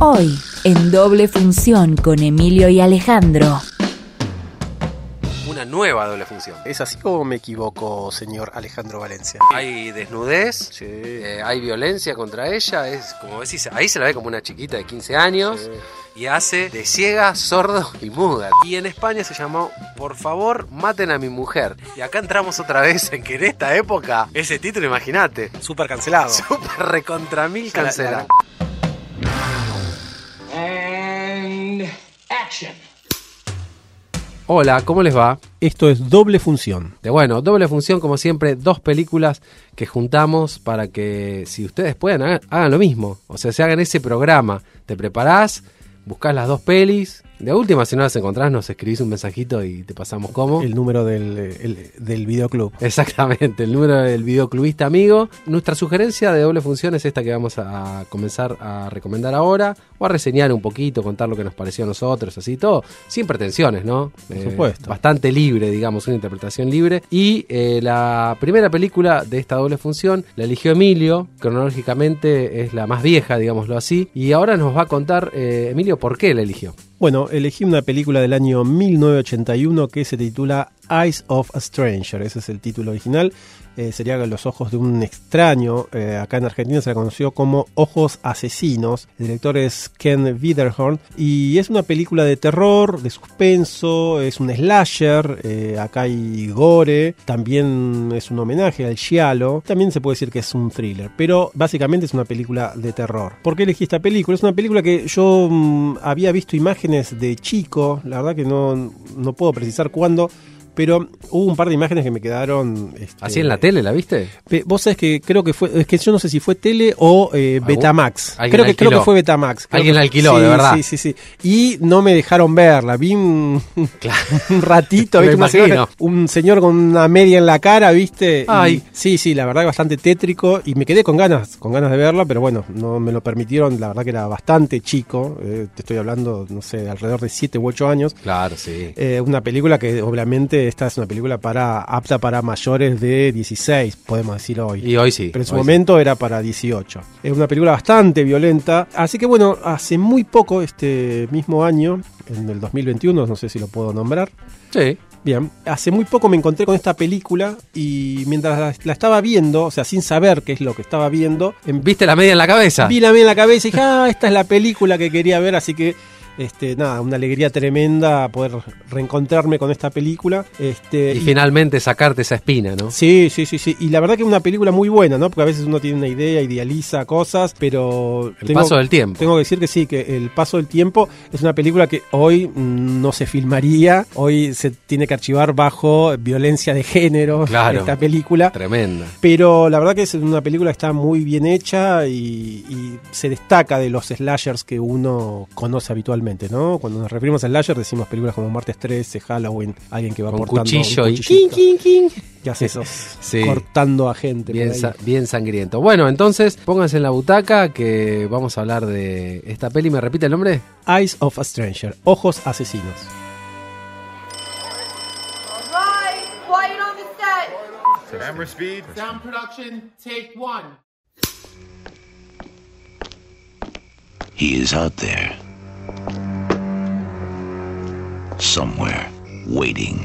Hoy, en doble función con Emilio y Alejandro. Una nueva doble función. ¿Es así o me equivoco, señor Alejandro Valencia? Hay desnudez, Sí. eh, hay violencia contra ella, es como decís, ahí se la ve como una chiquita de 15 años Sí. y hace de ciega, sordo y muda. Y en España se llamó Por favor, maten a mi mujer. Y acá entramos otra vez en que en esta época, ese título, imagínate, Súper cancelado. super recontra mil La- la- cancelado. And action. Hola, ¿cómo les va? Esto es doble función. De bueno, doble función, como siempre, dos películas que juntamos para que, si ustedes pueden, hagan, hagan lo mismo. O sea, se hagan ese programa. Te preparás, buscás las dos pelis. De última, si no las encontrás, nos escribís un mensajito y te pasamos cómo. El número del, el- del videoclub. Exactamente, el número del videoclubista amigo. Nuestra sugerencia de doble función es esta que vamos a comenzar a recomendar ahora, o a reseñar un poquito, contar lo que nos pareció a nosotros, así todo, sin pretensiones, ¿no? Eh, Por supuesto. Bastante libre, digamos, una interpretación libre. Y eh, la primera película de esta doble función la eligió Emilio, cronológicamente es la más vieja, digámoslo así, y ahora nos va a contar, eh, Emilio, por qué la eligió. Bueno, elegí una película del año 1981 que se titula Eyes of a Stranger. Ese es el título original. Eh, sería Los ojos de un extraño. Eh, acá en Argentina se la conoció como Ojos Asesinos. El director es Ken Widerhorn. Y es una película de terror, de suspenso. Es un slasher. eh, acá hay gore. También es un homenaje al Giallo. También se puede decir que es un thriller. Pero básicamente es una película de terror. ¿Por qué elegí esta película? Es una película que yo mm, había visto imágenes de chico. La verdad que no, no puedo precisar cuándo. Pero hubo un par de imágenes que me quedaron. este, ¿Así en la tele la viste? Vos sabés que creo que fue, es que yo no sé si fue tele o eh, Betamax. Creo que, creo alquiló. que fue Betamax. Creo Alguien que- la alquiló, sí, de verdad. Sí, sí, sí. Y no me dejaron verla. Vi un, un ratito, ¿viste? Una imagino. señora- un señor con una media en la cara, ¿viste? Y- Ay. sí, sí, la verdad que bastante tétrico. Y me quedé con ganas, con ganas de verla, pero bueno, no me lo permitieron. La verdad que era bastante chico. eh, te estoy hablando, no sé, de alrededor de 7 u 8 años. Claro, sí. Eh, una película que obviamente esta es una película para apta para mayores de 16, podemos decir hoy. Y hoy sí. Pero en su sí. momento era para 18. Es una película bastante violenta. Así que bueno, hace muy poco, este mismo año, en el 2021, no sé si lo puedo nombrar. Sí. Bien, hace muy poco me encontré con esta película y mientras la, estaba viendo, o sea, sin saber qué es lo que estaba viendo, ¿Viste la media en la cabeza? vi la mía en la cabeza y dije, ah, esta es la película que quería ver, así que, este, nada, una alegría tremenda poder reencontrarme con esta película. Este, Y finalmente sacarte esa espina, ¿no? Sí, sí, sí, sí. Y la verdad que es una película muy buena, ¿no? Porque a veces uno tiene una idea, idealiza cosas, pero... El paso del tiempo. Tengo que decir que sí, que el paso del tiempo es una película que hoy no se filmaría, hoy se tiene que archivar bajo violencia de género, Claro. esta película. Tremenda. Pero la verdad que es una película que está muy bien hecha y, y se destaca de los slashers que uno conoce habitualmente, ¿no? Cuando nos referimos a slasher decimos películas como Martes 13, Halloween, alguien que va Con portando cuchillo un y king, king, king. que hace esos Sí. cortando a gente. Bien, sa- sangriento. Bueno, entonces pónganse en la butaca que vamos a hablar de esta peli. ¿Me repite el nombre? Eyes of a Stranger, Ojos Asesinos. Right, quiet on the set. Camera speed. Sound production, take one. He is out there. Somewhere, waiting.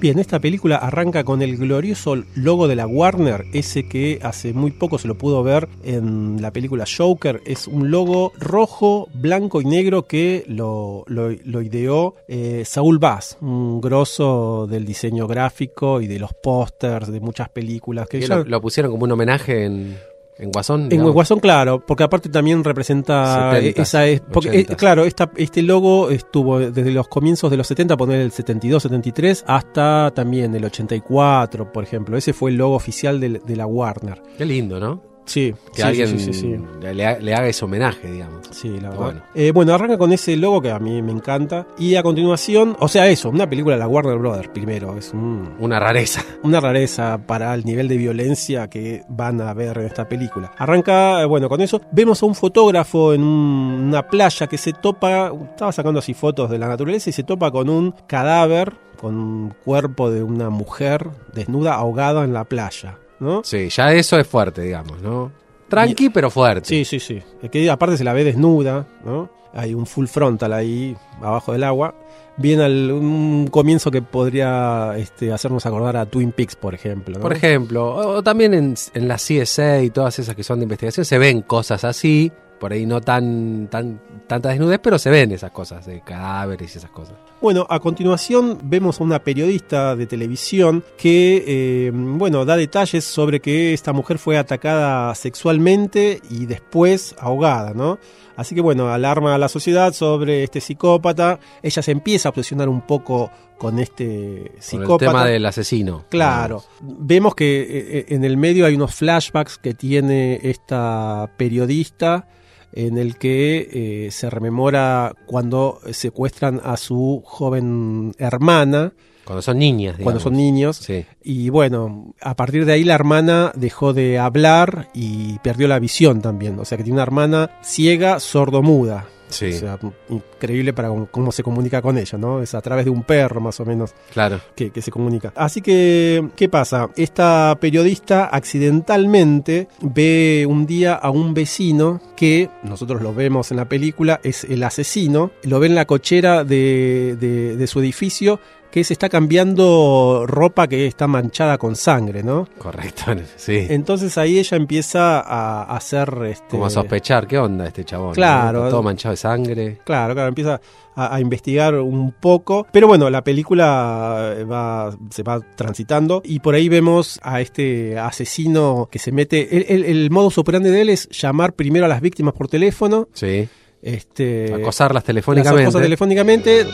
Bien, esta película arranca con el glorioso logo de la Warner, ese que hace muy poco se lo pudo ver en la película Joker. Es un logo rojo, blanco y negro que lo, lo- lo ideó eh, Saúl Bass, un grosso del diseño gráfico y de los pósters de muchas películas. Que Que ya- lo, lo pusieron como un homenaje en, en Guasón. en. Guasón, claro, porque aparte también representa 70s, esa es porque eh, 80s. claro, esta, este logo estuvo desde los comienzos de los 70, poner el 72, 73 hasta también el 84, por ejemplo. Ese fue el logo oficial de, la Warner. Qué lindo, ¿no? Sí, Que sí, alguien sí, sí. Le, le ha- le haga ese homenaje, digamos. Sí, la verdad. Bueno. Eh, bueno, arranca con ese logo que a mí me encanta. Y a continuación, o sea, eso, una película de la Warner Brothers primero. Es un, Una rareza. una rareza para el nivel de violencia que van a ver en esta película. Arranca, eh, bueno, con eso vemos a un fotógrafo en un- una playa que se topa, estaba sacando así fotos de la naturaleza y se topa con un cadáver, con un cuerpo de una mujer desnuda ahogada en la playa, ¿no? Sí, ya eso es fuerte, digamos, ¿no? Tranqui, pero fuerte. Sí, sí, sí. Es que aparte se la ve desnuda, ¿no? Hay un full frontal ahí, abajo del agua. Bien al, un comienzo que podría este, hacernos acordar a Twin Peaks, por ejemplo. ¿no? Por ejemplo, o, o también en, en la CSA y todas esas que son de investigación se ven cosas así, por ahí no tan, tan tanta desnudez, pero se ven esas cosas de cadáveres y esas cosas. Bueno, a continuación vemos a una periodista de televisión que, eh, bueno, da detalles sobre que esta mujer fue atacada sexualmente y después ahogada, ¿no? Así que, bueno, alarma a la sociedad sobre este psicópata. Ella se empieza a obsesionar un poco con este Con psicópata. el tema del asesino. Claro. Vemos que eh, en el medio hay unos flashbacks que tiene esta periodista en el que eh, se rememora cuando secuestran a su joven hermana, Cuando son niñas, digamos. cuando son niños. Sí. Y bueno, a partir de ahí la hermana dejó de hablar y perdió la visión también. O sea que tiene una hermana ciega, sordomuda. Sí. O sea, increíble para cómo- se comunica con ella, ¿no? Es a través de un perro más o menos Claro. que, que se comunica. Así que, ¿qué pasa? Esta periodista accidentalmente ve un día a un vecino que, nosotros lo vemos en la película, es el asesino, lo ve en la cochera de, de- de su edificio que se está cambiando ropa que está manchada con sangre, ¿no? Correcto. Sí. Entonces ahí ella empieza a, hacer... Este, Como a sospechar, ¿qué onda este chabón? Claro. Todo manchado de sangre. Claro, claro, empieza a, a investigar un poco. Pero bueno, la película eh, va, se va transitando y por ahí vemos a este asesino que se mete. El, el, el modus operandi de él es llamar primero a las víctimas por teléfono. Sí. Este, Acosarlas las telefónicamente. acosa telefónicamente.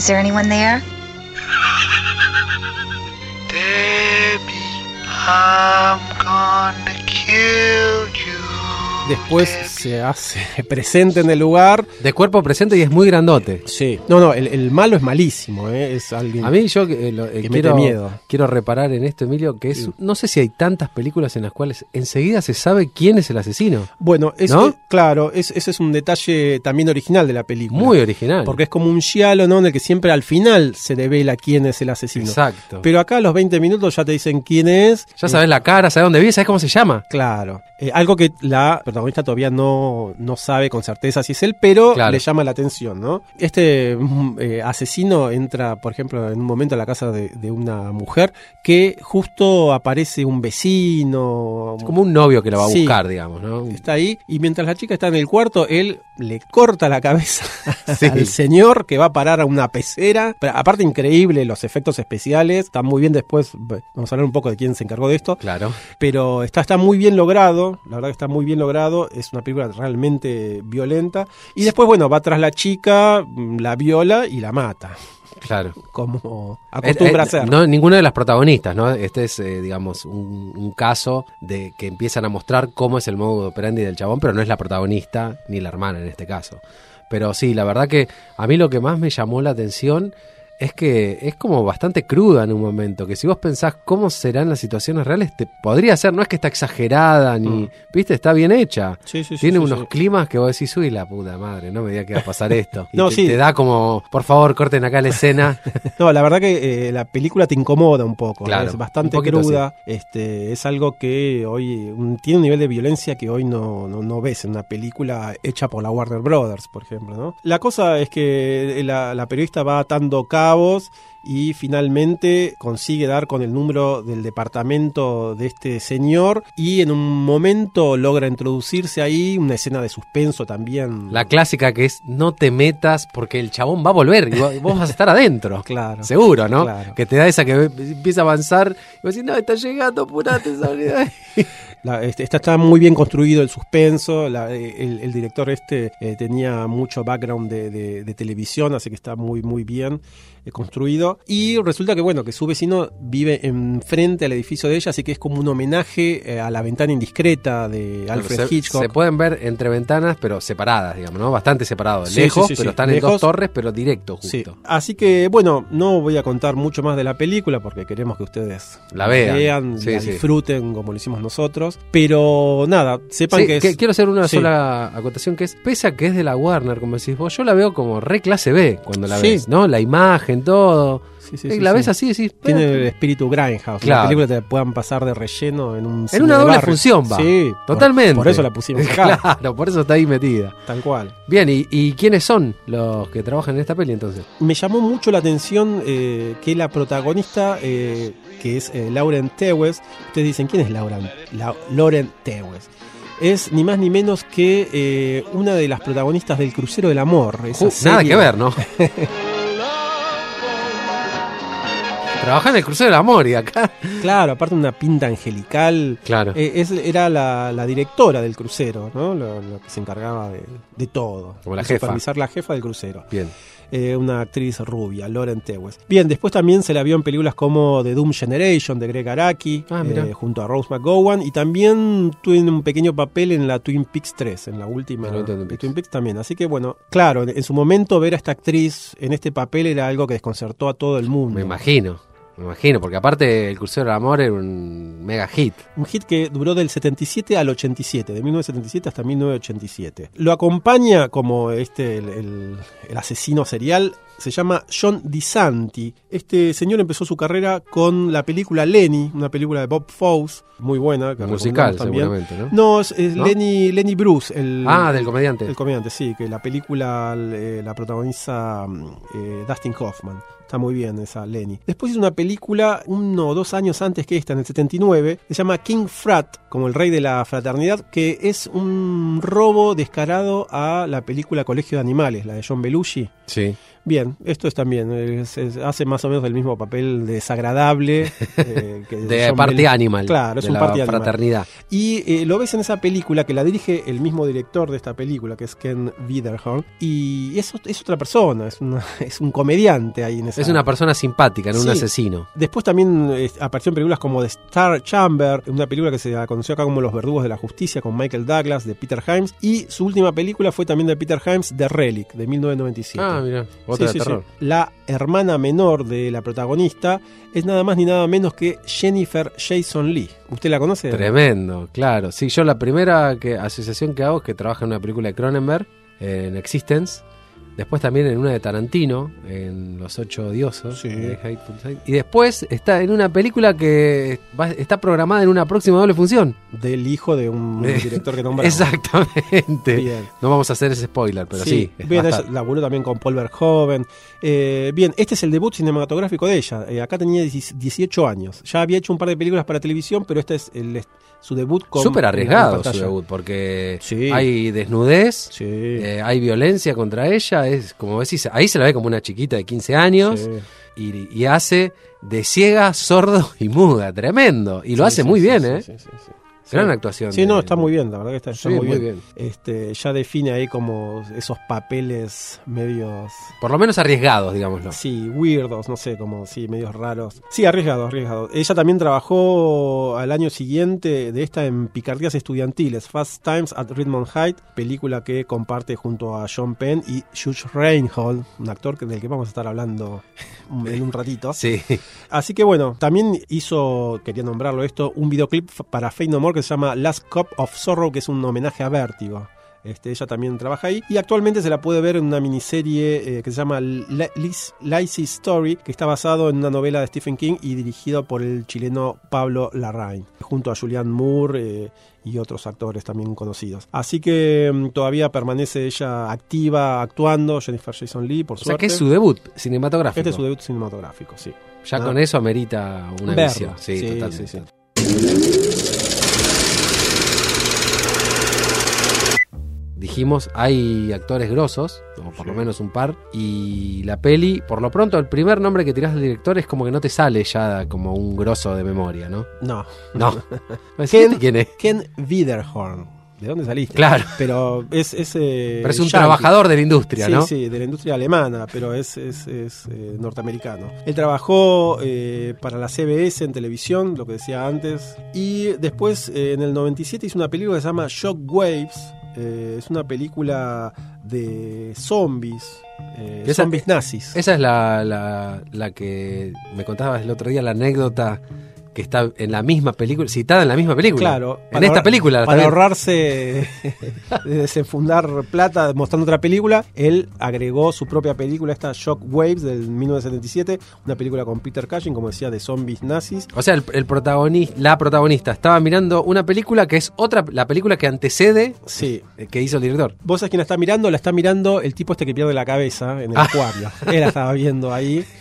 Is there anyone there? Debbie, I'm gonna kill you. Después se hace presente en el lugar. De cuerpo presente y es muy grandote. Sí. No, no, el, el malo es malísimo, ¿eh? Es alguien. A mí yo eh, lo- eh, Que quiero, mete miedo. quiero reparar en esto, Emilio, que es, Sí. no sé si hay tantas películas en las cuales enseguida se sabe quién es el asesino. Bueno, eso, ¿No? claro, es- ese es un detalle también original de la película. Muy original. Porque es como un giallo, ¿no? En el que siempre al final se devela quién es el asesino. Exacto. Pero acá a los 20 minutos ya te dicen quién es. ya sabes la cara, sabes dónde vive, sabes cómo se llama. Claro. Algo que la protagonista todavía no, no sabe con certeza si es él, pero Claro. le llama la atención, ¿no? Este mm, eh, asesino entra, por ejemplo, en un momento a la casa de, de una mujer que justo aparece un vecino. Es como un novio que lo va a Sí. buscar, digamos, ¿no? Está ahí y mientras la chica está en el cuarto, él le corta la cabeza Sí. al señor que va a parar a una pecera. Pero aparte increíble los efectos especiales, están muy bien después, vamos a hablar un poco de quién se encargó de esto, Claro. pero está, está muy bien logrado, la verdad que está muy bien logrado, es una película realmente violenta. Y después, bueno, va tras la chica, mm, la viola y la mata, Claro. como acostumbra Eh, eh, hacer. No, ninguna de las protagonistas, ¿no? Este es, eh, digamos, un, un caso de que empiezan a mostrar cómo es el modo operandi del chabón, pero no es la protagonista ni la hermana en este caso. Pero sí, la verdad que a mí lo que más me llamó la atención es que es como bastante cruda en un momento, que si vos pensás cómo serán las situaciones reales, te podría ser, no es que está exagerada ni, Mm. viste, está bien hecha. Sí, sí, sí, Tiene sí, unos climas que vos decís, uy, la puta madre, no me diga que va a pasar esto. Y No, te, sí. te da como, por favor, corten acá la escena. No, la verdad que eh, la película te incomoda un poco, Claro, es bastante cruda, este, es algo que hoy un- tiene un nivel de violencia que hoy no, no, no ves en una película hecha por la Warner Brothers, por ejemplo. ¿no? La cosa es que la, la periodista va atando cabos y finalmente consigue dar con el número del departamento de este señor y en un momento logra introducirse ahí una escena de suspenso también. La clásica que es no te metas porque el chabón va a volver y vos, vas a estar adentro. Claro. Seguro, ¿no? Claro. Que te da esa que empieza a avanzar y vos decís, no, está llegando, apurate, salí de ahí". La- este, está, está muy bien construido el suspenso. la- eh, el, el director este eh, tenía mucho background de, de- de televisión, así que está muy, muy bien eh, construido. Y resulta que, bueno, que su vecino vive enfrente al edificio de ella, así que es como un homenaje eh, a la ventana indiscreta de Alfred se, Hitchcock. se pueden ver entre ventanas, pero separadas, digamos, ¿no? Bastante separados. Sí, Lejos, sí, sí, pero están en Lejos. dos torres, pero directo, justo. Sí. Así que, bueno, no voy a contar mucho más de la película porque queremos que ustedes La vean. La disfruten como lo hicimos nosotros. Pero nada, sepan Sí, que es. que- quiero hacer una Sí. sola acotación que es, pese a que es de la Warner, como decís vos, yo la veo como re clase B cuando la Sí. ves, ¿no? La imagen, todo. Sí, sí, Y sí, la sí. ves así y decís, Tiene "Eh, el espíritu Grindhouse. Claro. Una película que te puedan pasar de relleno en un en una doble barrio. función va. Sí, totalmente. Por, eso la pusimos acá. claro, por eso está ahí metida. Tal cual. Bien, ¿y, y quiénes son los que trabajan en esta peli entonces? Me llamó mucho la atención eh, que la protagonista, eh, que es eh, Lauren Tewes, ustedes dicen, ¿quién es Lauren? La- Lauren Tewes. Es ni más ni menos que eh, una de las protagonistas del Crucero del Amor. esa Uh, nada que ver, ¿no? Trabaja en el crucero del amor y acá. Claro, aparte una pinta angelical. Claro. Eh, es- era la, la directora del crucero, ¿no? Lo, lo que se encargaba de, de todo. Como la de jefa. Supervisar la jefa del crucero. Bien. Eh, una actriz rubia, Lauren Tewes. Bien, después también se la vio en películas como The Doom Generation de Greg Araki, Ah, eh, junto a Rose McGowan, y también tuvo un pequeño papel en la Twin Peaks 3, en la última la última Twin de. Twin Peaks también. Así que bueno, claro, en, en su momento ver a esta actriz en este papel era algo que desconcertó a todo el mundo. Me imagino. Me imagino, porque aparte el crucero del amor era un mega hit. Un hit que duró del 77 al 87, de 1977 hasta 1987. Lo acompaña como este el, el- el asesino serial, se llama John DiSanti. Este señor empezó su carrera con la película Lenny, una película de Bob Fosse, muy buena. Que Musical, también. seguramente, ¿no? No, es, es ¿No? Lenny, Lenny Bruce, el, Ah, del comediante. el comediante, sí, que la película eh, la protagoniza mm, eh, Dustin Hoffman. Está muy bien esa Lenny. Después hizo una película uno o dos años antes que esta, en el 79, se llama King Frat, como el rey de la fraternidad, que es un robo descarado a la película Colegio de Animales, la de John Belushi. Sí. Bien, esto es también, es- es- hace más o menos el mismo papel desagradable eh, que De Belushi. animal. Claro, es de un la party animal. fraternidad. Y eh, lo ves en esa película que la dirige el mismo director de esta película, que es Ken Widerhorn. Y es, es otra persona, es, una- es un comediante ahí en esa. Es una persona simpática, no un asesino. Después también eh, apareció en películas como The Star Chamber, una película que se conoció acá como Los Verdugos de la Justicia con Michael Douglas de Peter Himes. Y su última película fue también de Peter Himes, The Relic, de 1997. Ah, mira, otra Sí, de sí, terror. sí. La hermana menor de la protagonista es nada más ni nada menos que Jennifer Jason Lee. ¿Usted la conoce? Tremendo, claro. Sí, yo la primera que, asociación que hago es que trabaja en una película de Cronenberg, en Existence. Después también en una de Tarantino, en Los Ocho Odiosos. Sí. de Hateful Eight. Y después está en una película que va- está programada en una próxima doble función. Del hijo de un Eh, director que nombramos. Exactamente. Bien. No vamos a hacer ese spoiler, pero sí. es bien, bastante. ella laburó también con Paul Verhoeven. Eh, bien, este es el debut cinematográfico de ella. Eh, acá tenía 10 18 años. Ya había hecho un par de películas para televisión, pero este es el, su debut con. Súper arriesgado su debut, porque Sí. hay desnudez, Sí. eh, hay violencia contra ella, es como decís, ahí se la ve como una chiquita de 15 años Sí. y, y hace de ciega, sordo y muda, tremendo. Y lo hace muy sí, bien, sí, ¿eh? Gran Sí. actuación. Sí, de- no, está muy bien, la verdad que está, está Sí, muy, muy bien. Este, ya define ahí como esos papeles medios, Por lo menos arriesgados, digámoslo. sí, weirdos, no sé, como, sí, medios raros. Sí, arriesgados, arriesgados. Ella también trabajó al año siguiente de esta en Picardías Estudiantiles, Fast Times at Redmond Height, película que comparte junto a John Penn y Judge Reinhold, un actor del que vamos a estar hablando en un ratito. Sí, Así que bueno, también hizo, quería nombrarlo esto, un videoclip para Fate No More que se llama Last Cup of Sorrow, que es un homenaje a Vértigo. Este, ella también trabaja ahí y actualmente se la puede ver en una miniserie eh, que se llama Lazy Story, que está basado en una novela de Stephen King y dirigido por el chileno Pablo Larraín, junto a Julianne Moore eh, y otros actores también conocidos. Así que mm, todavía permanece ella activa, actuando, Jennifer Jason Lee, por o sea suerte. que es su debut cinematográfico. Este es su debut cinematográfico, sí. Ya Ah. con eso amerita una Verlo. visión. Sí, Sí, totalmente. sí, sí. Dijimos, hay actores grosos, o por lo menos un par, y la peli, por lo pronto, el primer nombre que tirás del director es como que no te sale ya como un grosso de memoria, ¿no? No. No. Ken- ¿Quién es? Ken Widerhorn. ¿De dónde saliste? Claro. Pero es. es eh, Pero es un yankee. trabajador de la industria, Sí, ¿no? sí, de la industria alemana, pero es, es, es, eh, norteamericano. Él trabajó eh, para la CBS en televisión, lo que decía antes, y después en el 97 hizo una película que se llama Shockwaves. Eh, es una película de zombies, eh, Esa- zombies nazis. Esa es la, la, la que me contabas el otro día, la anécdota que está en la misma película, citada en la misma película. Claro. En esta película. la Para ahorrarse de desenfundar plata mostrando otra película, él agregó su propia película, esta Shock Waves del 1977, una película con Peter Cushing, como decía, de zombies nazis. O sea, el, el protagonista, la protagonista estaba mirando una película que es otra, la película que antecede Sí. eh, que hizo el director. ¿Vos sabés quién la está mirando? La está mirando el tipo este que pierde la cabeza en el Ah. acuario. Él la estaba viendo ahí.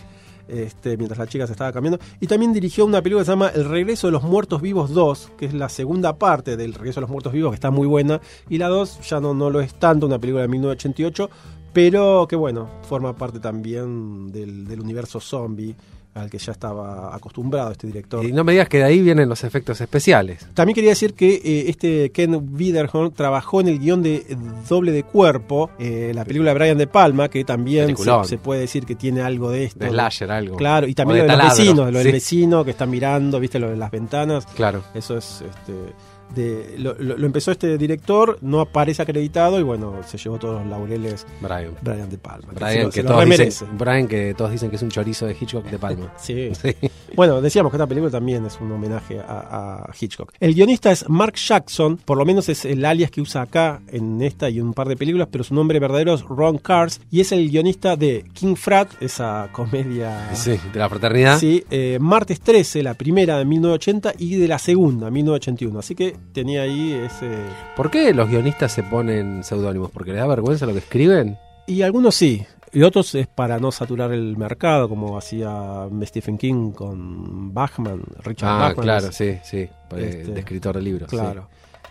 Este, mientras la chica se estaba cambiando. Y también dirigió una película que se llama El Regreso de los Muertos Vivos 2, que es la segunda parte del Regreso de los Muertos Vivos, que está muy buena. Y la 2 ya no, no lo es tanto, una película de 1988, pero que bueno, forma parte también del, del universo zombie al que ya estaba acostumbrado este director. Y no me digas que de ahí vienen los efectos especiales. También quería decir que eh, este Ken Widerhorn trabajó en el guion de Doble de Cuerpo, eh, la película de Brian De Palma, que también se, puede decir que tiene algo de esto. De slasher, algo. Claro, y también lo de los vecinos, lo del sí. vecino que está mirando, viste, lo de las ventanas. Claro. Eso es. Este, de, lo, empezó este director, no aparece acreditado y bueno, se llevó todos los laureles Brian. Brian De Palma. Brian que, se todos dicen, Brian que todos dicen que es un chorizo de Hitchcock de Palma. Sí. Sí. Bueno, decíamos que esta película también es un homenaje a, a Hitchcock. El guionista es Mark Jackson, por lo menos es el alias que usa acá en esta y en un par de películas, pero su nombre verdadero es Ron Cars y es el guionista de King Frat, esa comedia. Sí, de la fraternidad. Sí, eh, Martes 13, la primera de 1980 y de la segunda, 1981. Así que tenía ahí ese. ¿Por qué los guionistas se ponen seudónimos? ¿Porque les da vergüenza lo que escriben? Y algunos sí. Y otros es para no saturar el mercado, como hacía Stephen King con Bachman, Richard Ah, Bachman. claro, es- sí, sí. eh, Este, de escritor de libros. sí. Claro.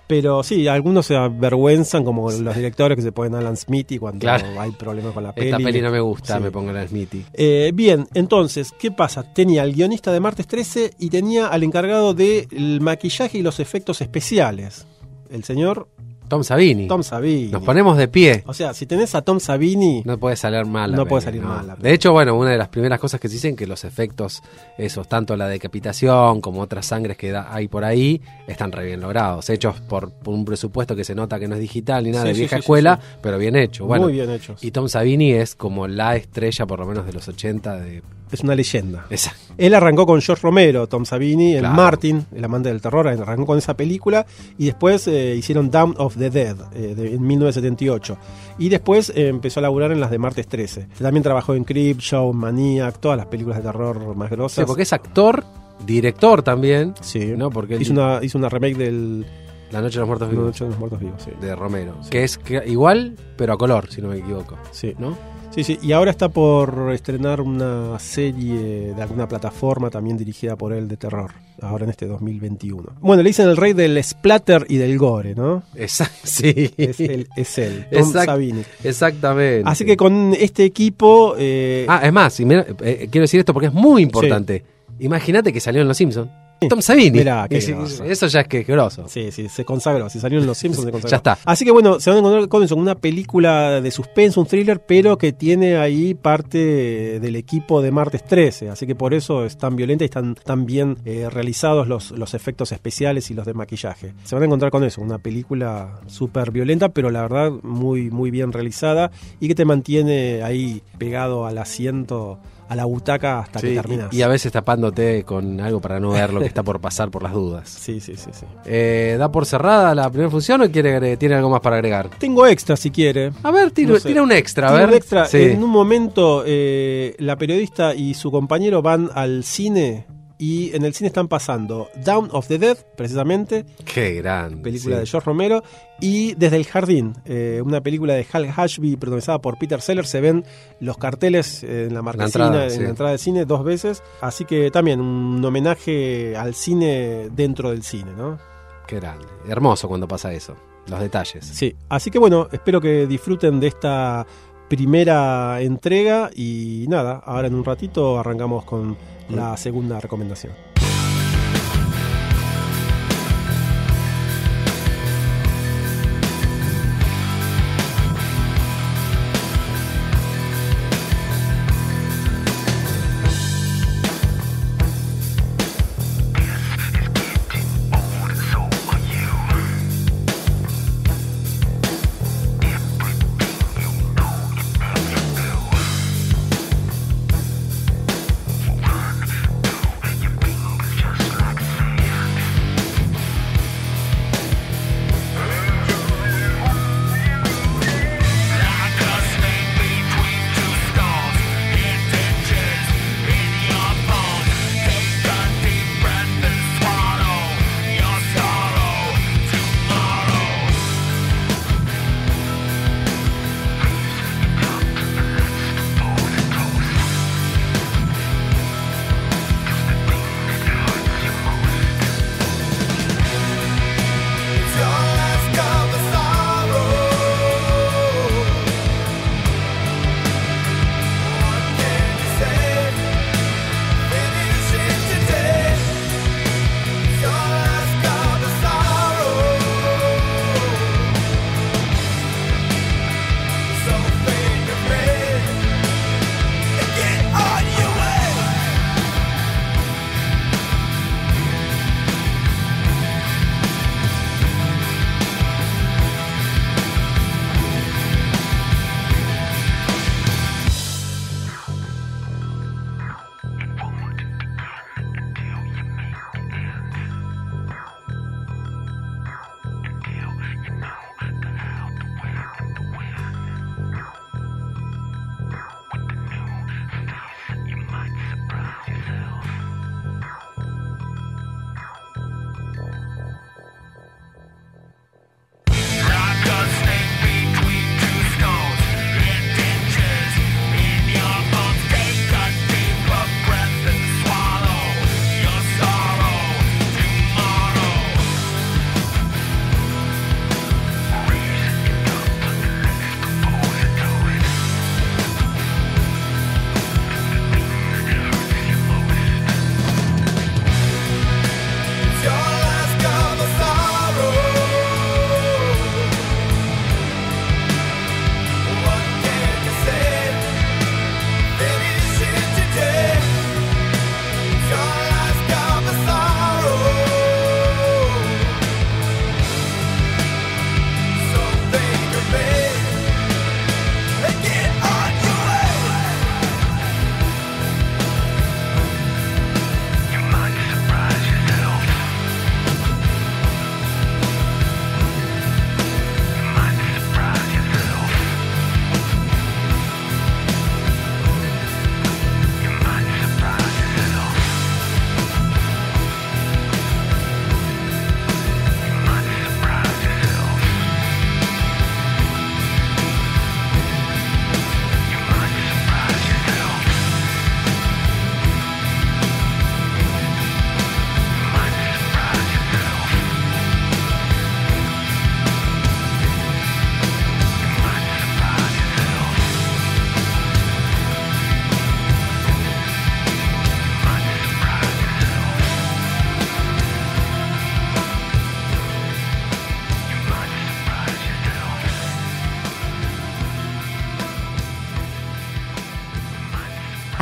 Pero sí, algunos se avergüenzan, como los directores que se ponen Alan Smithy cuando Claro. hay problemas con la peli. Esta peli no me gusta, Sí. me pongo la Smithy. Eh, bien, entonces, ¿qué pasa? Tenía al guionista de Martes 13 y tenía al encargado del maquillaje y los efectos especiales. El señor Tom Savini. Tom Savini. Nos ponemos de pie. O sea, si tenés a Tom Savini, No puede salir mal. No peli, puede salir mal la peli. De hecho, bueno, una de las primeras cosas que se dicen que los efectos, esos, tanto la decapitación como otras sangres que da- hay por ahí, están re bien logrados. Hechos por, por un presupuesto que se nota que no es digital ni nada Sí, de sí, vieja sí, escuela, pero bien hecho. Bueno, muy bien hechos. Y Tom Savini es como la estrella, por lo menos de los 80, de Es una leyenda. esa. Él arrancó con George Romero, Tom Savini, el Claro. Martin, el amante del terror, arrancó con esa película y después eh, hicieron Down of the Dead eh, de- en 1978. Y después eh, empezó a laburar en las de Martes 13. También trabajó en Creepshow, Maniac, todas las películas de terror más Sí, grosas. porque es actor, director también, Sí. ¿no? Porque él- hizo, una, hizo una remake del La Noche de los Muertos Vivos Noche de los Muertos Vivos. Sí. de Romero, Sí. que es que- igual, pero a color, si no me equivoco. Sí. ¿No? Sí, sí, y ahora está por estrenar una serie de alguna plataforma también dirigida por él de terror, ahora en este 2021. Bueno, le dicen el rey del splatter y del gore, ¿no? Esa- sí. Es él, es él Tom Exact- Savini. Exactamente. Así que con este equipo... eh, Ah, es más, y mira, eh, quiero decir esto porque es muy importante. Imagínate que salió en Los Simpsons. Tom Savini. Mirá, qué Y- groso. Eso ya es que es grosso. Sí, sí, se consagró. Si salieron los Simpsons, se consagró. Ya está. Así que bueno, se van a encontrar con eso, una película de suspenso, un thriller, pero que tiene ahí parte del equipo de Martes 13. Así que por eso es tan violenta y están tan bien eh, realizados los, los efectos especiales y los de maquillaje. Se van a encontrar con eso, una película súper violenta, pero la verdad muy, muy bien realizada y que te mantiene ahí pegado al asiento, a la butaca hasta Sí, que terminas. y, y a veces tapándote con algo para no ver lo que está por pasar por las dudas. Sí, sí, sí, sí. Eh, ¿Da por cerrada la primera función o quiere, tiene algo más para agregar? Tengo extra si quiere. A ver, tira, No sé. tira un extra, a ver. un extra. Sí. En un momento, eh, la periodista y su compañero van al cine y en el cine están pasando Down of the Dead, precisamente, Qué gran. película sí. de George Romero, y Desde el Jardín, eh, una película de Hal Ashby protagonizada por Peter Sellers. Se ven los carteles eh, en la marquesina, entrada, en sí. la entrada del cine dos veces. Así que también un homenaje al cine dentro del cine, ¿no? Qué grande. Hermoso cuando pasa eso. Los detalles. Sí, así que bueno, espero que disfruten de esta primera entrega y nada, ahora en un ratito arrancamos con la segunda recomendación.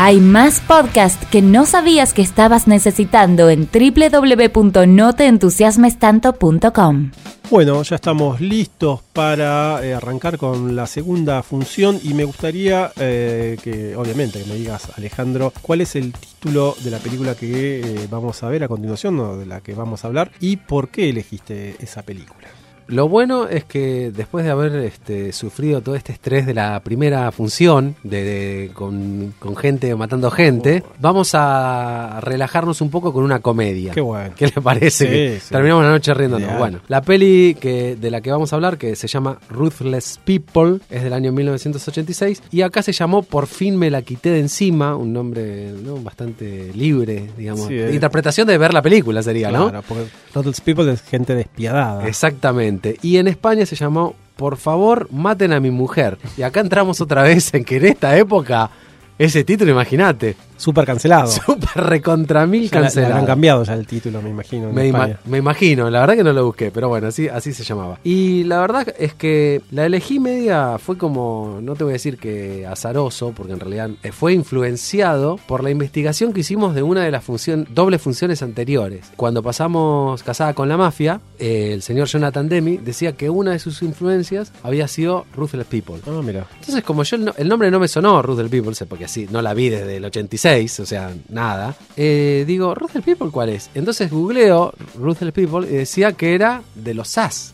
Hay más podcast que no sabías que estabas necesitando en www.noteentusiasmestanto.com. Bueno, ya estamos listos para eh, arrancar con la segunda función y me gustaría eh, que, obviamente, que me digas, Alejandro, cuál es el título de la película que eh, vamos a ver a continuación, o de la que vamos a hablar, y por qué elegiste esa película. Lo bueno es que después de haber este, sufrido todo este estrés de la primera función, de, de- con, con gente matando gente, vamos a relajarnos un poco con una comedia. Qué bueno. ¿Qué le parece? Sí, que sí. Terminamos la noche riéndonos. Bueno, la peli que, de la que vamos a hablar, que se llama Ruthless People, es del año 1986, y acá se llamó Por fin me la quité de encima, un nombre ¿no? bastante libre, digamos. Sí, eh. Interpretación de ver la película sería, ¿no? Porque Total People es gente despiadada. Exactamente. Y en España se llamó Por favor, maten a mi mujer. Y acá entramos otra vez en que en esta época, ese título, imagínate, Súper cancelado. súper recontra mil Ya la- la cancelado. habrán cambiado ya el título, me imagino. Me, ima- España. me imagino, la verdad que no lo busqué, pero bueno, así, así se llamaba. Y la verdad es que la elegí media, fue como, no te voy a decir que azaroso, porque en realidad eh, fue influenciado por la investigación que hicimos de una de las función, dobles funciones anteriores. Cuando pasamos Casada con la Mafia, eh, el señor Jonathan Demi decía que una de sus influencias había sido Ruthless People. Ah, mira. Entonces, como yo el, no- el nombre no me sonó, Ruth del People, porque así no la vi desde el 86, o sea, nada. eh, digo, ¿Ruth del People cuál es? Entonces googleo Ruth del People y decía que era de los SAS,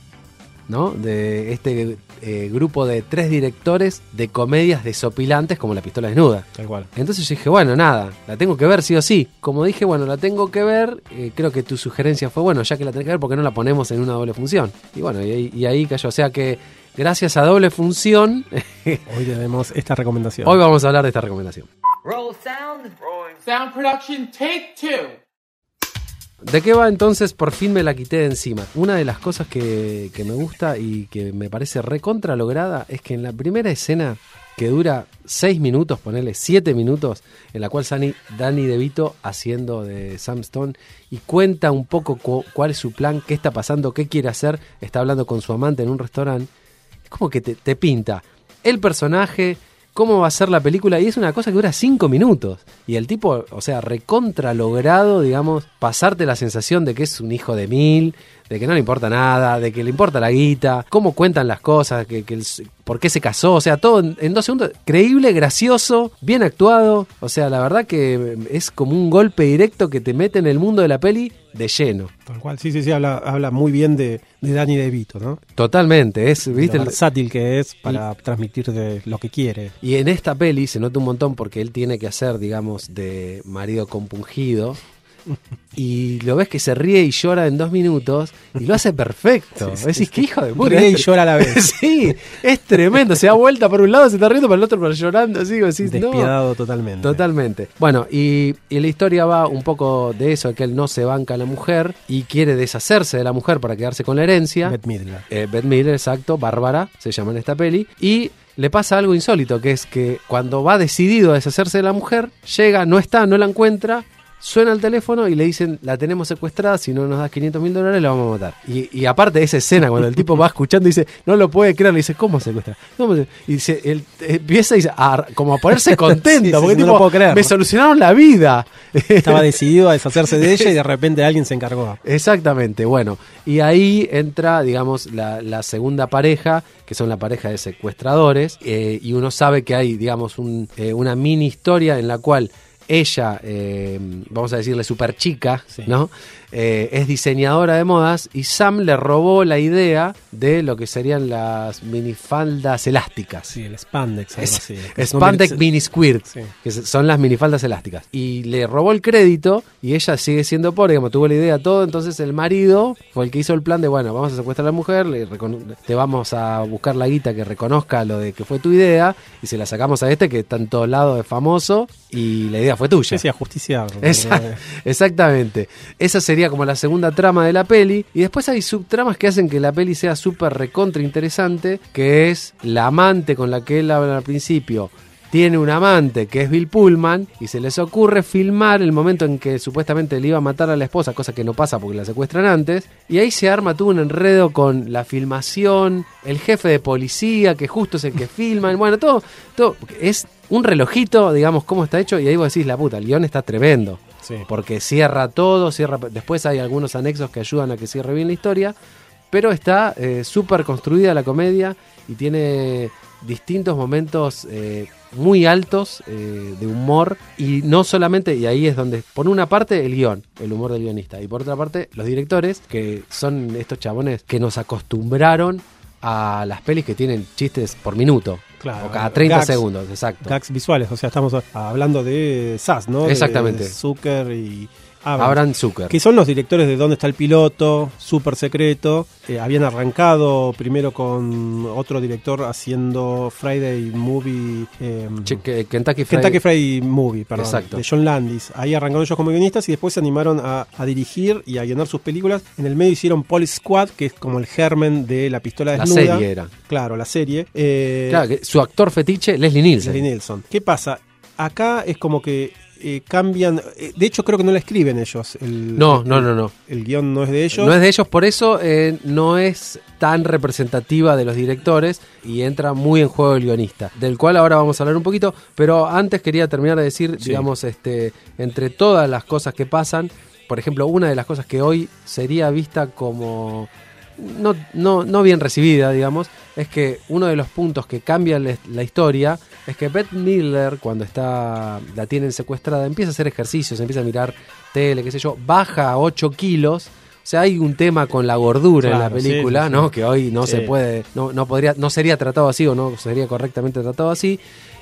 ¿no? De este eh, grupo de tres directores de comedias desopilantes como La Pistola Desnuda. Tal cual. Entonces yo dije, bueno, nada, la tengo que ver sí o sí. Como dije, bueno, la tengo que ver, eh, creo que tu sugerencia fue, bueno, ya que la tenés que ver, ¿por qué no la ponemos en una doble función? Y bueno, y y ahí cayó. O sea que gracias a doble función, Hoy tenemos esta recomendación. hoy vamos a hablar de esta recomendación. Roll sound. Rolling. Sound production, take two. ¿De qué va entonces? Por fin me la quité de encima. Una de las cosas que, que me gusta y que me parece recontra lograda es que en la primera escena, que dura 6 minutos, ponerle 7 minutos, en la cual Sani, Danny DeVito haciendo de Sam Stone y cuenta un poco cu- cuál es su plan, qué está pasando, qué quiere hacer, está hablando con su amante en un restaurante, es como que te, te pinta el personaje, cómo va a ser la película, y es una cosa que dura cinco minutos. Y el tipo, o sea, recontra logrado, digamos, pasarte la sensación de que es un hijo de mil, de que no le importa nada, de que le importa la guita, cómo cuentan las cosas, que, que el- por qué se casó, o sea, todo en, en dos segundos, creíble, gracioso, bien actuado, o sea, la verdad que es como un golpe directo que te mete en el mundo de la peli de lleno. Tal cual. Sí, sí, sí, habla, habla muy bien de, de Danny DeVito, ¿no? Totalmente, es, ¿viste? Lo el- versátil que es para transmitir de lo que quiere. Y en esta peli se nota un montón porque él tiene que hacer, digamos, de marido compungido. Y lo ves que se ríe y llora en dos minutos y lo hace perfecto. Sí, Decís, qué hijo de puta. Ríe y llora a la vez. sí, es tremendo. Se da vuelta por un lado, se está riendo, para el otro, pero llorando. Así, decís, no. Despiadado totalmente. Totalmente. Bueno, y, y la historia va un poco de eso, de que él no se banca a la mujer y quiere deshacerse de la mujer para quedarse con la herencia. Bette Midler. Eh, Beth Miller, exacto, Bárbara, se llama en esta peli. Y le pasa algo insólito, que es que cuando va decidido a deshacerse de la mujer, llega, no está, no la encuentra, suena el teléfono y le dicen, la tenemos secuestrada, si no nos das 500 mil dólares la vamos a matar. Y, y aparte de esa escena, cuando el tipo va escuchando y dice, no lo puede creer, le dice, ¿cómo secuestra? ¿Cómo se-?" Y dice, él empieza y dice, a- como a ponerse contento, Sí, porque sí, no lo puedo creer. me solucionaron la vida. Estaba decidido a deshacerse de ella y de repente alguien se encargó. Exactamente, bueno, y ahí entra, digamos, la, la segunda pareja, que son la pareja de secuestradores, eh, y uno sabe que hay, digamos, un, eh, una mini historia en la cual ella, eh, vamos a decirle super chica, Sí. ¿no? Eh, es diseñadora de modas y Sam le robó la idea de lo que serían las minifaldas elásticas. Sí, el spandex. algo Es- así. Spandex No, Mini Squirt, Sí. que son las minifaldas elásticas. Y le robó el crédito y ella sigue siendo pobre, como tuvo la idea todo. Entonces el marido fue el que hizo el plan de, bueno, vamos a secuestrar a la mujer, le te vamos a buscar la guita que reconozca lo de que fue tu idea y se la sacamos a este que está en todos lados de famoso y la idea fue tuya. Sí, exactamente. Esa sería como la segunda trama de la peli. Y después hay subtramas que hacen que la peli sea súper recontra interesante, que es la amante con la que él habla al principio. Tiene un amante que es Bill Pullman y se les ocurre filmar el momento en que supuestamente le iba a matar a la esposa, cosa que no pasa porque la secuestran antes. Y ahí se arma todo un enredo con la filmación, el jefe de policía que justo es el que filman. Bueno, todo, todo es un relojito, digamos, cómo está hecho, y ahí vos decís, la puta, el guion está tremendo. Porque cierra todo, cierra. Después hay algunos anexos que ayudan a que cierre bien la historia. Pero está eh, súper construida la comedia y tiene distintos momentos eh, muy altos eh, de humor. Y no solamente, y ahí es donde, por una parte, el guion, el humor del guionista. Y por otra parte, los directores, que son estos chabones que nos acostumbraron a las pelis que tienen chistes por minuto. Claro, o cada 30 gags. segundos, exacto. Gags visuales, o sea, estamos hablando de SAS, ¿no? Exactamente. De Zucker y Abrams. Abraham Zucker. Que son los directores de Dónde está el piloto, Súper Secreto. Eh, habían arrancado primero con otro director haciendo Friday Movie. eh, Che- que- Kentucky Fried- Kentucky Friday Movie, perdón, Exacto. de John Landis. Ahí arrancaron ellos como guionistas y después se animaron a, a dirigir y a guionar sus películas. En el medio hicieron Police Squad, que es como el germen de la pistola La desnuda. serie era. Claro, la serie. Eh, Claro, que su actor fetiche, Leslie Nielsen. Leslie Nielsen. ¿Qué pasa? Acá es como que eh, cambian. eh, de hecho, creo que no la escriben ellos. El, No, no, no, no. El guion no es de ellos. No es de ellos, por eso eh, no es tan representativa de los directores y entra muy en juego el guionista, del cual ahora vamos a hablar un poquito, pero antes quería terminar de decir, Sí. digamos, este, entre todas las cosas que pasan, por ejemplo, una de las cosas que hoy sería vista como no, no, no bien recibida, digamos, es que uno de los puntos que cambia la, historia es que Beth Miller, cuando está la tienen secuestrada, empieza a hacer ejercicios, empieza a mirar tele, qué sé yo, baja a 8 kilos. O sea, hay un tema con la gordura en la película, sí, sí. ¿no? Que hoy no se puede, no, no podría, no sería tratado así o no sería correctamente tratado así.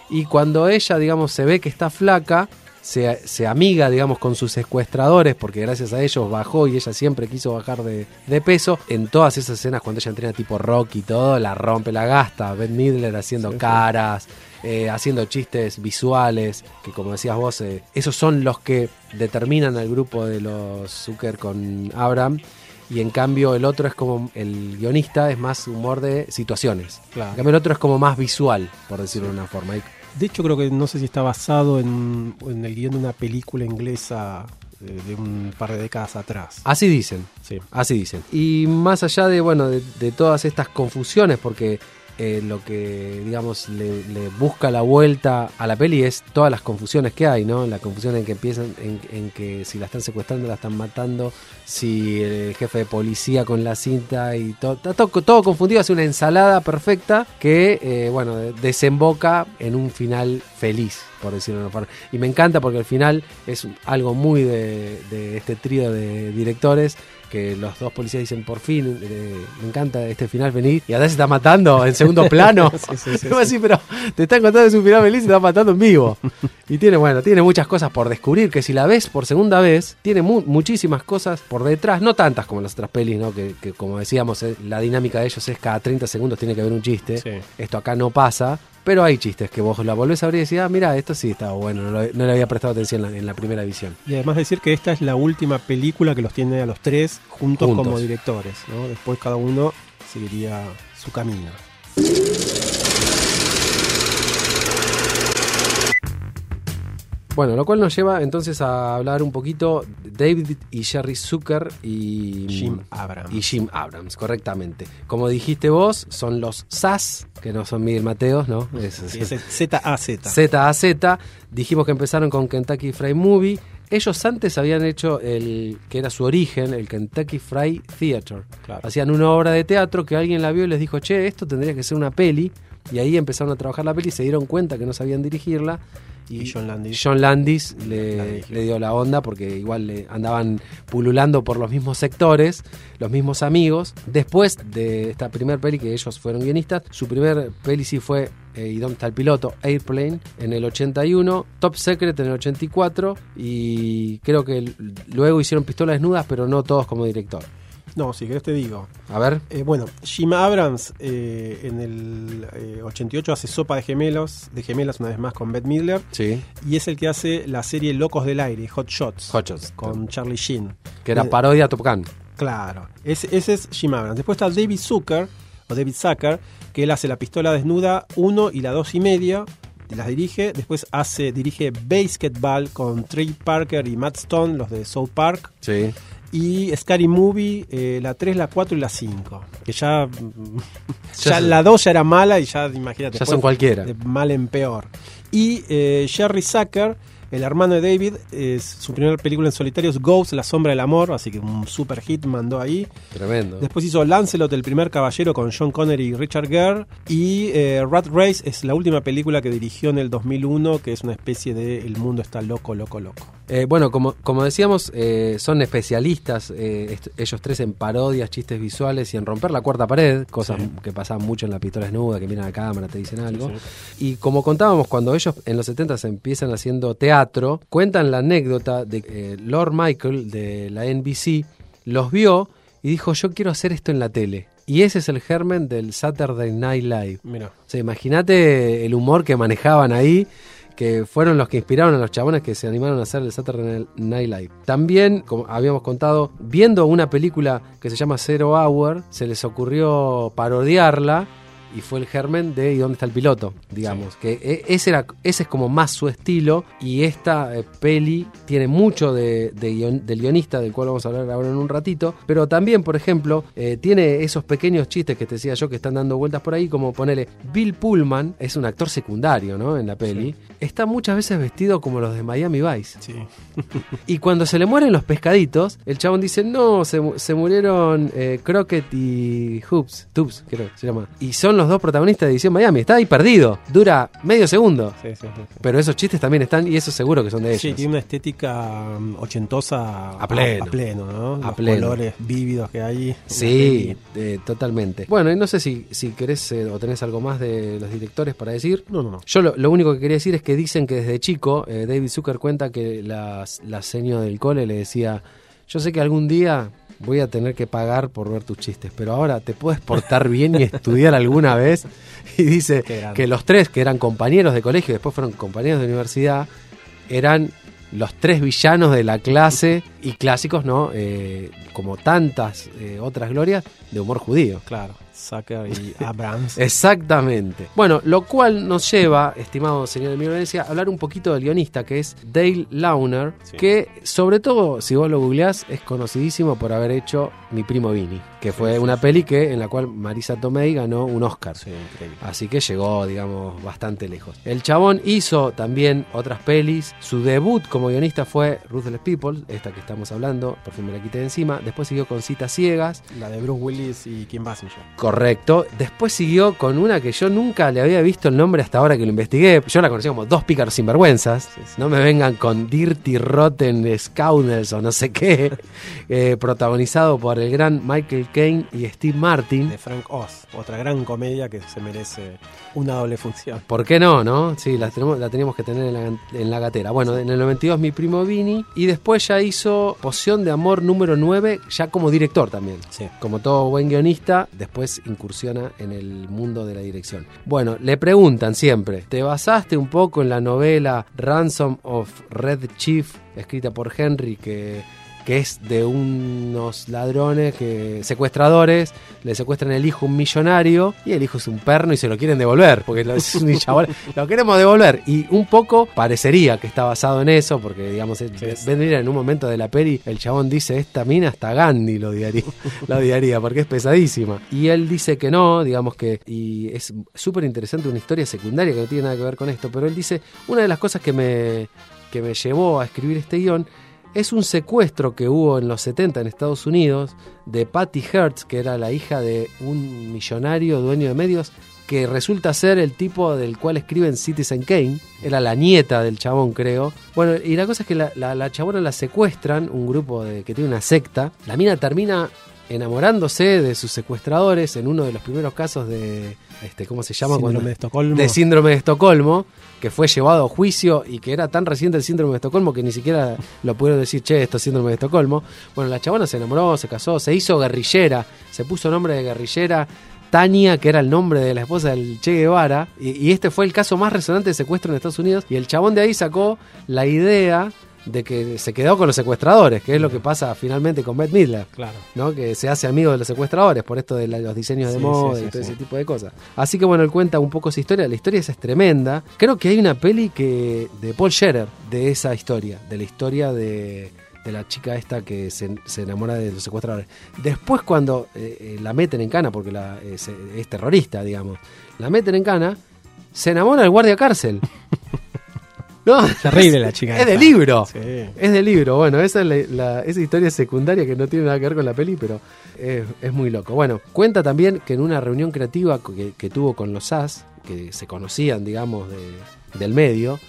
Y cuando ella, digamos, se ve que está flaca, se, se amiga, digamos, con sus secuestradores, porque gracias a ellos bajó y ella siempre quiso bajar de, de peso. En todas esas escenas, cuando ella entrena tipo rock y todo, la rompe, la gasta. Ben Midler haciendo Sí, sí. caras, eh, haciendo chistes visuales, que como decías vos, eh, esos son los que determinan al grupo de los Zucker con Abraham. Y en cambio el otro es como el guionista es más humor de situaciones. Claro. En cambio el otro es como más visual, por decirlo de una forma. Y De hecho, creo que no sé si está basado en, en el guion de una película inglesa eh, de un par de décadas atrás. Así dicen. Sí. Así dicen. Y más allá de, bueno, de, de todas estas confusiones, porque eh, lo que, digamos, le, le busca la vuelta a la peli es todas las confusiones que hay, ¿no? La confusión en que empiezan, en, que si la están secuestrando, la están matando, si el jefe de policía con la cinta y todo, todo, todo confundido, hace una ensalada perfecta que, eh, bueno, de- desemboca en un final feliz, por decirlo de una forma. Y me encanta porque al final es algo muy de, de este trío de directores que los dos policías dicen por fin, eh, me encanta este final feliz y además se está matando en segundo plano. Sí, sí, sí, Y vos sí. decís, pero te están contando es un final feliz y te está matando en vivo. y tiene, bueno, tiene muchas cosas por descubrir, que si la ves por segunda vez, tiene mu- muchísimas cosas por detrás, no tantas como las otras pelis, ¿no? Que, que como decíamos, eh, la dinámica de ellos es cada 30 segundos tiene que haber un chiste. Esto acá no pasa. Pero hay chistes que vos la volvés a abrir y decís, ah, mira, esto sí estaba bueno, no, lo- no le había prestado atención en la, en la primera visión. Y además decir que esta es la última película que los tiene a los tres juntos, Juntos. como directores. ¿no? Después cada uno seguiría su camino. Bueno, lo cual nos lleva entonces a hablar un poquito de David y Jerry Zucker y Jim Abrams. Y Jim Abrams, correctamente. Como dijiste vos, son los SAS, que no son Miguel Mateos, ¿no? ZAZ. Z a Z. Dijimos que empezaron con Kentucky Fried Movie. Ellos antes habían hecho el que era su origen, el Kentucky Fried Theater. Claro. Hacían una obra de teatro que alguien la vio y les dijo, che, esto tendría que ser una peli. Y ahí empezaron a trabajar la peli y se dieron cuenta que no sabían dirigirla. Y John Landis. John Landis La le, dio la onda porque igual le andaban pululando por los mismos sectores, los mismos amigos. Después de esta primer peli que ellos fueron guionistas, su primer peli sí fue eh, ¿Y dónde está el piloto? Airplane en el 81, Top Secret en el 84 y creo que luego hicieron Pistolas Desnudas, pero no todos como director. No, si querés te digo. A ver, Eh, bueno, Jim Abrams eh, en el eh, 88 hace Sopa de Gemelos, de Gemelas una vez más con Bette Midler, sí, y es el que hace la serie Locos del Aire, Hot Shots, Hot Shots, con Charlie Sheen. que era Eh, parodia a Top Gun. Claro, ese, ese es Jim Abrams. Después está David Zucker, o David Zucker, que él hace la pistola desnuda 1 y la 2 y media, y las dirige. Después hace, dirige Basketball con Trey Parker y Matt Stone, los de South Park. Sí. Y Scary Movie, eh, la 3, la 4 y la 5. Que ya. Ya ya la 2 ya era mala y ya, imagínate. Ya son cualquiera. De mal en peor. Y eh, Jerry Zucker, el hermano de David, es su primera película en solitario es Ghost, La Sombra del Amor, así que un super hit mandó ahí. Tremendo. Después hizo Lancelot, el primer caballero con Sean Connery y Richard Gere. Y eh, Rat Race es la última película que dirigió en el 2001, que es una especie de El mundo está loco, loco, loco. Eh, bueno, como, como decíamos, eh, son especialistas ellos tres en parodias, chistes visuales y en romper la cuarta pared, cosas Sí. que pasaban mucho en la pistola desnuda, que miran a la cámara, te dicen algo. Y como contábamos, cuando ellos en los 70 se empiezan haciendo teatro, cuentan la anécdota de que eh, Lord Michael de la NBC los vio y dijo, yo quiero hacer esto en la tele. Y ese es el germen del Saturday Night Live. Mira. O sea, imagínate el humor que manejaban ahí, que fueron los que inspiraron a los chabones que se animaron a hacer el Saturday Night Live. También, como habíamos contado, viendo una película que se llama Zero Hour, se les ocurrió parodiarla y fue el germen de ¿Y dónde está el piloto? Digamos, que e- ese, era, ese es como más su estilo y esta eh, peli tiene mucho de, de guion- del guionista, del cual vamos a hablar ahora en un ratito, pero también, por ejemplo, eh, tiene esos pequeños chistes que te decía yo que están dando vueltas por ahí, como ponele, Bill Pullman es un actor secundario, ¿no? En la peli, está muchas veces vestido como los de Miami Vice. Sí. Y cuando se le mueren los pescaditos, el chabón dice, no, se, se murieron eh, Crockett y Hoops, Tubes, creo que se llama. Y son los dos protagonistas de Edición Miami. Está ahí perdido. Dura medio segundo. Sí, sí, sí. Pero esos chistes también están, y eso seguro que son de ellos. Sí, tiene una estética um, ochentosa A pleno. A, pleno, ¿no? A Los pleno. colores vívidos que hay. Sí, eh, totalmente. Bueno, y no sé si, si querés eh, o tenés algo más de los directores para decir. No, no, no. Yo lo, lo único que quería decir es que dicen que desde chico, eh, David Zucker cuenta que la, la seño del cole le decía, yo sé que algún día voy a tener que pagar por ver tus chistes, pero ahora te puedes portar bien y estudiar alguna vez. Y dice que los tres, que eran compañeros de colegio y después fueron compañeros de universidad, eran los tres villanos de la clase y clásicos, ¿no? Eh, como tantas eh, otras glorias de humor judío. Claro, Zucker y Abrams. Exactamente. Bueno, lo cual nos lleva, estimado señor de mi violencia, a hablar un poquito del guionista, que es Dale Launer, Sí. que sobre todo, si vos lo googleás, es conocidísimo por haber hecho Mi primo Vini, que fue Sí, sí, una sí. peli que en la cual Marisa Tomei ganó un Oscar. Sí, increíble. Así que llegó, digamos, bastante lejos. El chabón hizo también otras pelis. Su debut como guionista fue Ruthless People, esta que estamos hablando, por fin me la quité de encima. Después siguió con Citas Ciegas, La de Bruce Willis y Kim Basinger. Correcto. Después siguió con una que yo nunca le había visto el nombre hasta ahora que lo investigué. Yo la conocí como Dos Pícaros Sinvergüenzas. Sí, sí. No me vengan con Dirty Rotten Scoundrels o no sé qué. Eh, protagonizado por el gran Michael Caine y Steve Martin. De Frank Oz. Otra gran comedia que se merece una doble función. ¿Por qué no, no? Sí, la, tenemos, la teníamos que tener en la, en la gatera. Bueno, en el 92 mi primo Vini y después ya hizo Poción de Amor número 9, ya como director también. Sí. Como todo buen guionista, después incursiona en el mundo de la dirección. Bueno, le preguntan siempre, ¿te basaste un poco en la novela Ransom of Red Chief, escrita por Henry, que, que es de unos ladrones, que secuestradores, le secuestran el hijo a un millonario y el hijo es un perno y se lo quieren devolver, porque lo, es un chabón, lo queremos devolver. Y un poco parecería que está basado en eso, porque digamos, es- vendría en un momento de la peli, el chabón dice, esta mina hasta Gandhi lo odiaría, la odiaría, porque es pesadísima. Y él dice que no, digamos que, y es súper interesante una historia secundaria que no tiene nada que ver con esto, pero él dice, una de las cosas que me, que me llevó a escribir este guion es un secuestro que hubo en los 70 en Estados Unidos de Patty Hertz, que era la hija de un millonario dueño de medios, que resulta ser el tipo del cual escriben Citizen Kane. Era la nieta del chabón, creo. Bueno, y la cosa es que la, la, la chabona la secuestran, un grupo de, que tiene una secta. La mina termina enamorándose de sus secuestradores en uno de los primeros casos de, este, ¿cómo se llama? Síndrome Cuando- de Estocolmo. de síndrome de Estocolmo, que fue llevado a juicio y que era tan reciente el síndrome de Estocolmo que ni siquiera lo pudieron decir, che, esto es síndrome de Estocolmo. Bueno, la chabona se enamoró, se casó, se hizo guerrillera, se puso nombre de guerrillera. Tania, que era el nombre de la esposa del Che Guevara, y, y este fue el caso más resonante de secuestro en Estados Unidos, y el chabón de ahí sacó la idea de que se quedó con los secuestradores, que es lo que pasa finalmente con Bette Midler. Claro. ¿no? Que se hace amigo de los secuestradores por esto de la- los diseños de Sí, moda sí, y todo ese tipo de cosas. Así que bueno, él cuenta un poco esa historia. La historia esa es tremenda. Creo que hay una peli que de Paul Scherer de esa historia, de la historia de, de la chica esta que se, se enamora de los secuestradores. Después cuando eh, eh, la meten en cana, porque la, es, es terrorista, digamos, la meten en cana, se enamora del guardia cárcel. No, Terrible la chica Es de libro. Sí. Es de libro. Bueno, esa es la, la- esa historia secundaria que no tiene nada que ver con la peli, pero es, es muy loco. Bueno, cuenta también que en una reunión creativa que, que tuvo con los SAS, que se conocían, digamos, de- del medio,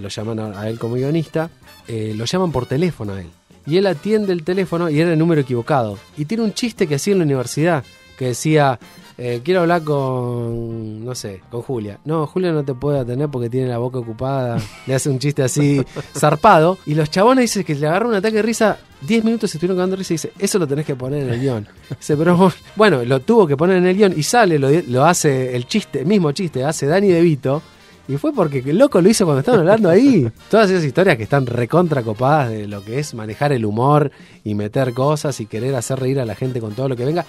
lo llaman a, a él como guionista, eh, lo llaman por teléfono a él. Y él atiende el teléfono y era el número equivocado. Y tiene un chiste que hacía en la universidad, que decía, eh, quiero hablar con, no sé, con Julia. No, Julia no te puede atender porque tiene la boca ocupada. Le hace un chiste así zarpado. Y los chabones dicen que le agarró un ataque de risa. 10 minutos se estuvieron cagando risa y dice, eso lo tenés que poner en el guion. Dice, pero bueno, lo tuvo que poner en el guion y sale, lo, lo hace el chiste, el mismo chiste, hace Dani De Vito. Y fue porque el loco lo hizo cuando estaban hablando ahí. Todas esas historias que están recontra copadas de lo que es manejar el humor y meter cosas y querer hacer reír a la gente con todo lo que venga.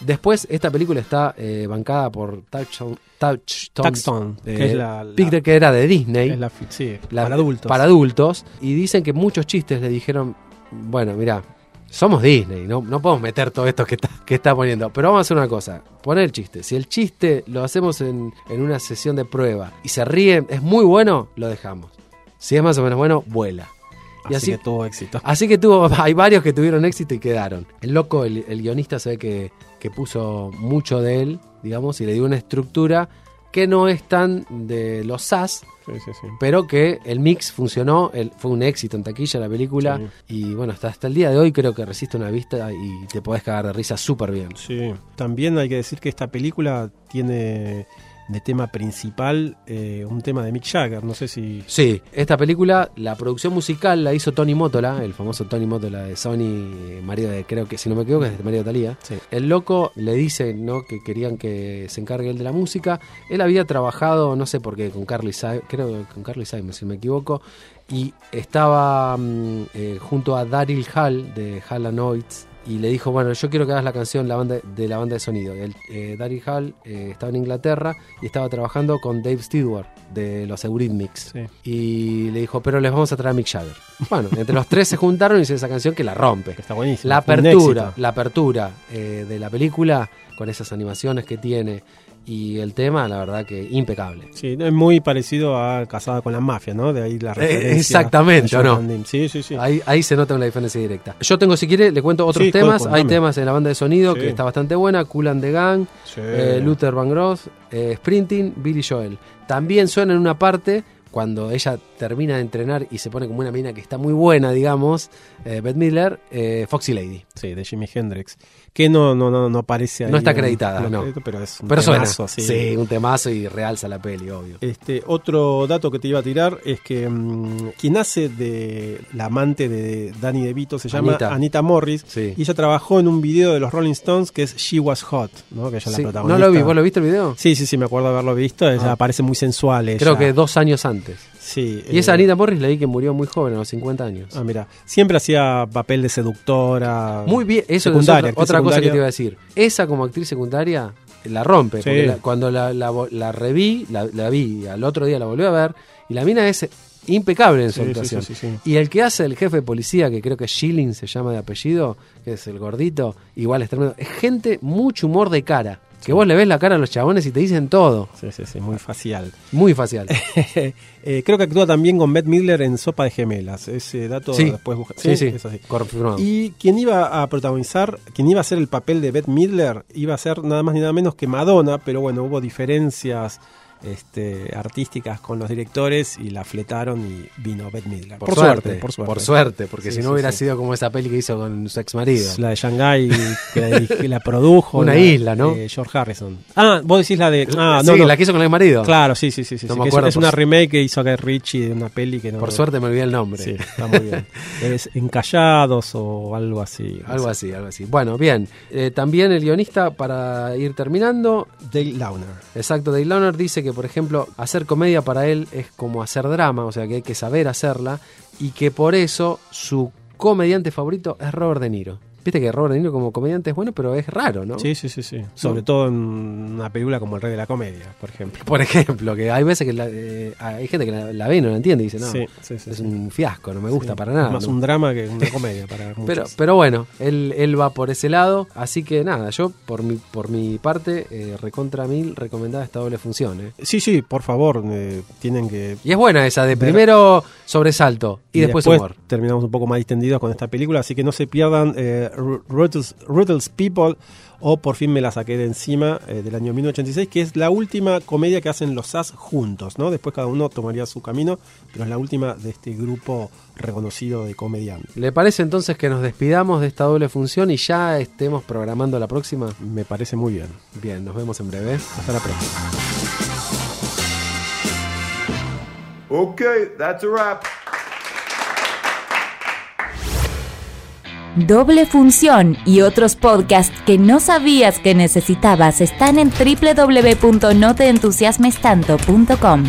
Después, esta película está eh, bancada por Touchstone, Touchstone, Touchstone, eh, que es la- la- Picture que era de Disney. Es la sí, La- para adultos. Para adultos. Y dicen que muchos chistes le dijeron, bueno, mira, somos Disney, no, no podemos meter todo esto que está, que está poniendo. Pero vamos a hacer una cosa, poner el chiste. Si el chiste lo hacemos en, en una sesión de prueba y se ríe, es muy bueno, lo dejamos. Si es más o menos bueno, vuela. Y así, así, que tuvo éxito. Así que tuvo, hay varios que tuvieron éxito y quedaron. El loco, el, el guionista se ve que, que puso mucho de él, digamos, y le dio una estructura que no es tan de los SAS, Sí, sí, sí. pero que el mix funcionó, el- fue un éxito en taquilla la película, y bueno, hasta, hasta el día de hoy creo que resiste una vista y te podés cagar de risa súper bien. Sí, también hay que decir que esta película tiene de tema principal eh, un tema de Mick Jagger. No sé si. Sí, esta película, la producción musical la hizo Tony Motola, el famoso Tony Motola de Sony, eh, marido de, creo que si no me equivoco, es de Mario Talía. Sí. El loco le dice ¿no? que querían que se encargue él de la música. Él había trabajado, no sé por qué, con Carly Simon, creo que con Carly Simon, si me equivoco, y estaba mm, eh, junto a Daryl Hall de Hall Oates. Y le dijo, bueno, yo quiero que hagas la canción la banda, de la banda de sonido. El, eh, Daryl Hall eh, estaba en Inglaterra y estaba trabajando con Dave Stewart de los Eurythmics. Sí. Y le dijo, pero les vamos a traer a Mick Jagger. Bueno, entre los tres se juntaron y hicieron esa canción que la rompe. está buenísimo. La apertura, la apertura eh, de la película con esas animaciones que tiene y el tema, la verdad que impecable. Sí, es muy parecido a Casada con la Mafia, ¿no? De ahí la referencia. Eh, exactamente, a ¿o no? Sí, sí, sí. Ahí, ahí se nota una diferencia directa. Yo tengo, si quiere, le cuento otros Sí, temas. Hay temas en la banda de sonido Sí. que está bastante buena. Cool and the Gang, Sí. eh, Luther Van Gross, eh, Sprinting, Billy Joel. También suena en una parte cuando ella termina de entrenar y se pone como una mina que está muy buena, digamos, eh, Beth Midler, eh, Foxy Lady. Sí, de Jimi Hendrix. Que no, no, no, no aparece ahí. No está acreditada, no. crédito, Pero es un Pero temazo, sí. Sí, un temazo y realza la peli, obvio. Este, otro dato que te iba a tirar es que mm, quien hace de la amante de Danny DeVito se llama Anita. Anita, Morris Sí. y ella trabajó en un video de los Rolling Stones que es She Was Hot, ¿no? Que ella Sí, la no protagonista. lo vi, ¿vos lo viste el video? Sí, sí, sí, me acuerdo haberlo visto. Ella Ah. aparece muy sensual. Ella. Creo que dos años antes. Sí. Y esa eh, Anita Morris leí que murió muy joven, a los 50 años. Ah, mira. Siempre hacía papel de seductora. Muy bien, eso es secundaria, otra, otra cosa que te iba a decir. Esa como actriz secundaria la rompe. Sí. porque la- cuando la, la, la reví, la, vi, al otro día la volví a ver, y la mina es impecable en su Sí, actuación. sí. Y el que hace el jefe de policía, que creo que Schilling se llama de apellido, que es el gordito, igual es tremendo. Es gente mucho humor de cara. Que vos le ves la cara a los chabones y te dicen todo. Sí, sí, sí, muy facial. Muy facial. Eh, creo que actúa también con Beth Midler en Sopa de Gemelas. Ese dato Sí. después busca. Sí, sí, es así. confirmado. Y quien iba a protagonizar, quien iba a hacer el papel de Beth Midler, iba a ser nada más ni nada menos que Madonna, pero bueno, hubo diferencias este, artísticas con los directores y la fletaron y vino Beth Midler. Por, suerte, por suerte, porque Sí, si no sí, hubiera sí. sido como esa peli que hizo con su ex marido. La de Shanghai que la, dirigi- que la produjo. Una la- isla, ¿no? eh, George Harrison. Ah, vos decís la de. Ah, sí, no, no. la que hizo con el ex marido. Claro, sí, sí, sí. sí, No sí, me es- acuerdo, es, una remake que hizo Guy Ritchie de una peli que no. Por suerte me olvidé el nombre. Sí, está muy bien. es Encallados o algo así. Algo así, algo así. Bueno, bien. Eh, también el guionista, para ir terminando, Dale Launer. exacto, Dave Launer dice que, por ejemplo, hacer comedia para él es como hacer drama, o sea que hay que saber hacerla, y que por eso su comediante favorito es Robert De Niro. Viste que Robert De Niro como comediante es bueno, pero es raro, ¿no? Sí, sí, sí, sí. Sobre todo en una película como El Rey de la Comedia, por ejemplo. Por ejemplo, que hay veces que la- eh, hay gente que la, la ve y no la entiende y dice, no, Sí, sí, sí, es un fiasco, no me gusta para nada. es Más ¿no? un drama que una comedia para muchos. Pero, pero bueno, él, él va por ese lado, así que nada, yo por mi, por mi parte, eh, recontra mil, recomendada esta doble función. ¿eh? Sí, sí, por favor, tienen que... Y es buena esa, de Ver- primero sobresalto y, después, humor. terminamos un poco más distendidos con esta película, así que no se pierdan eh, Ruthless, Ruthless People o Por fin me la saqué de encima eh, del año 1986, que es la última comedia que hacen los SAS juntos, ¿no? Después cada uno tomaría su camino, pero es la última de este grupo reconocido de comediantes. ¿Le parece entonces que nos despidamos de esta doble función y ya estemos programando la próxima? Me parece muy bien. Bien, nos vemos en breve. Hasta la próxima. Okay, that's a wrap. Doble función y otros podcasts que no sabías que necesitabas están en www.noteentusiasmestanto.com.